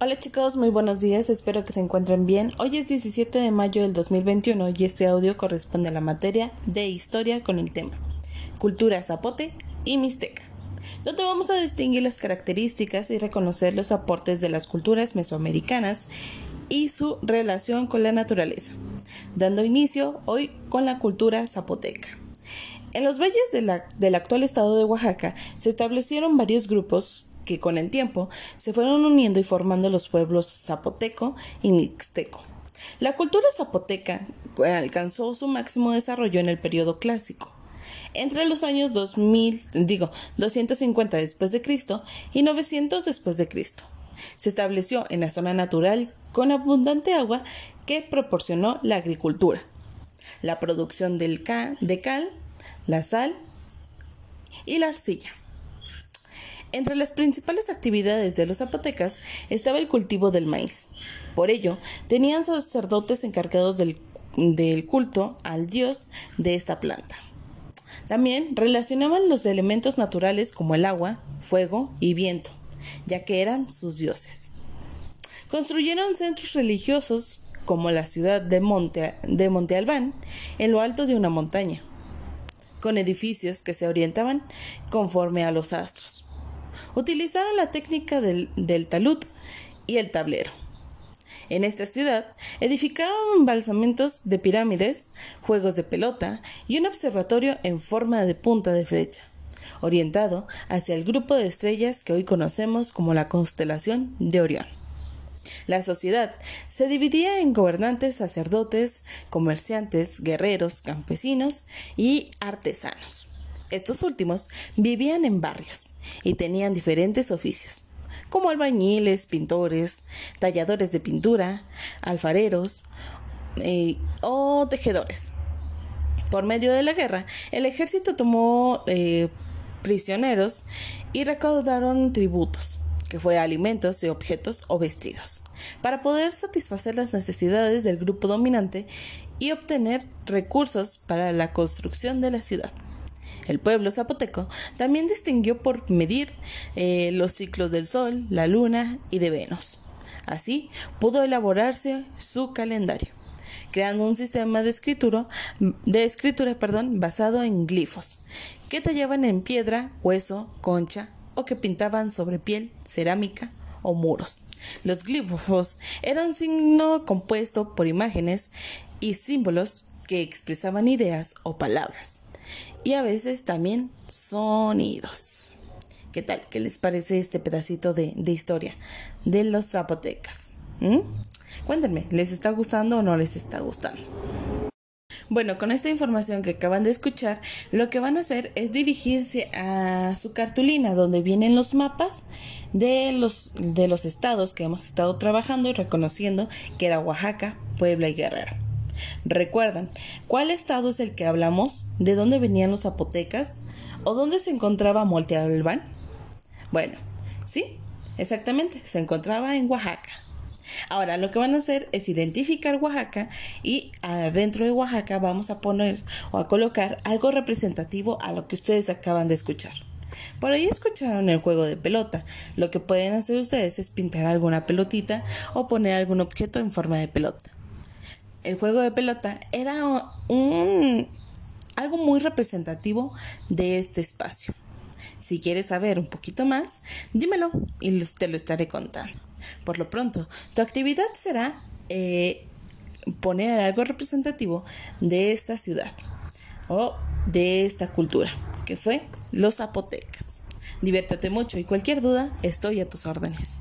Hola chicos, muy buenos días, espero que se encuentren bien. Hoy es 17 de mayo del 2021 y este audio corresponde a la materia de historia con el tema Cultura Zapote y Mixteca, donde vamos a distinguir las características y reconocer los aportes de las culturas mesoamericanas y su relación con la naturaleza, dando inicio hoy con la cultura zapoteca. En los valles del actual estado de Oaxaca se establecieron varios grupos que con el tiempo se fueron uniendo y formando los pueblos zapoteco y mixteco. La cultura zapoteca alcanzó su máximo desarrollo en el periodo clásico, entre los años 2000, digo, 250 después de Cristo y 900 después de Cristo. Se estableció en la zona natural con abundante agua que proporcionó la agricultura, la producción del de cal, la sal y la arcilla. Entre las principales actividades de los zapotecas estaba el cultivo del maíz. Por ello, tenían sacerdotes encargados del, culto al dios de esta planta. También relacionaban los elementos naturales como el agua, fuego y viento, ya que eran sus dioses. Construyeron centros religiosos como la ciudad de Monte, de Monte Albán, en lo alto de una montaña, con edificios que se orientaban conforme a los astros utilizaron la técnica del, talud y el tablero. En esta ciudad edificaron embalsamientos de pirámides, juegos de pelota y un observatorio en forma de punta de flecha, orientado hacia el grupo de estrellas que hoy conocemos como la constelación de Orión. La sociedad se dividía en gobernantes, sacerdotes, comerciantes, guerreros, campesinos y artesanos. Estos últimos vivían en barrios y tenían diferentes oficios, como albañiles, pintores, talladores de pintura, alfareros eh, o tejedores. Por medio de la guerra, el ejército tomó eh, prisioneros y recaudaron tributos, que fue alimentos y objetos o vestidos, para poder satisfacer las necesidades del grupo dominante y obtener recursos para la construcción de la ciudad. El pueblo zapoteco también distinguió por medir eh, los ciclos del Sol, la Luna y de Venus. Así pudo elaborarse su calendario, creando un sistema de escritura, de perdón, basado en glifos, que tallaban en piedra, hueso, concha o que pintaban sobre piel, cerámica o muros. Los glifos eran un signo compuesto por imágenes y símbolos que expresaban ideas o palabras y a veces también sonidos. ¿Qué tal? ¿Qué les parece este pedacito de, historia de los zapotecas? ¿Mm? Cuéntenme, ¿les está gustando o no les está gustando? Bueno, con esta información que acaban de escuchar, lo que van a hacer es dirigirse a su cartulina donde vienen los mapas de los, de los estados que hemos estado trabajando y reconociendo que era Oaxaca, Puebla y Guerrero. ¿Recuerdan cuál estado es el que hablamos? ¿De dónde venían los zapotecas? ¿O dónde se encontraba Monte Albán? Bueno, sí, exactamente, se encontraba en Oaxaca. Ahora lo que van a hacer es identificar Oaxaca y adentro de Oaxaca vamos a poner o a colocar algo representativo a lo que ustedes acaban de escuchar. Por ahí escucharon el juego de pelota. Lo que pueden hacer ustedes es pintar alguna pelotita o poner algún objeto en forma de pelota el juego de pelota era un, algo muy representativo de este espacio. Si quieres saber un poquito más, dímelo y te lo estaré contando. Por lo pronto, tu actividad será eh, poner algo representativo de esta ciudad o de esta cultura, que fue los zapotecas. Diviértete mucho y cualquier duda, estoy a tus órdenes.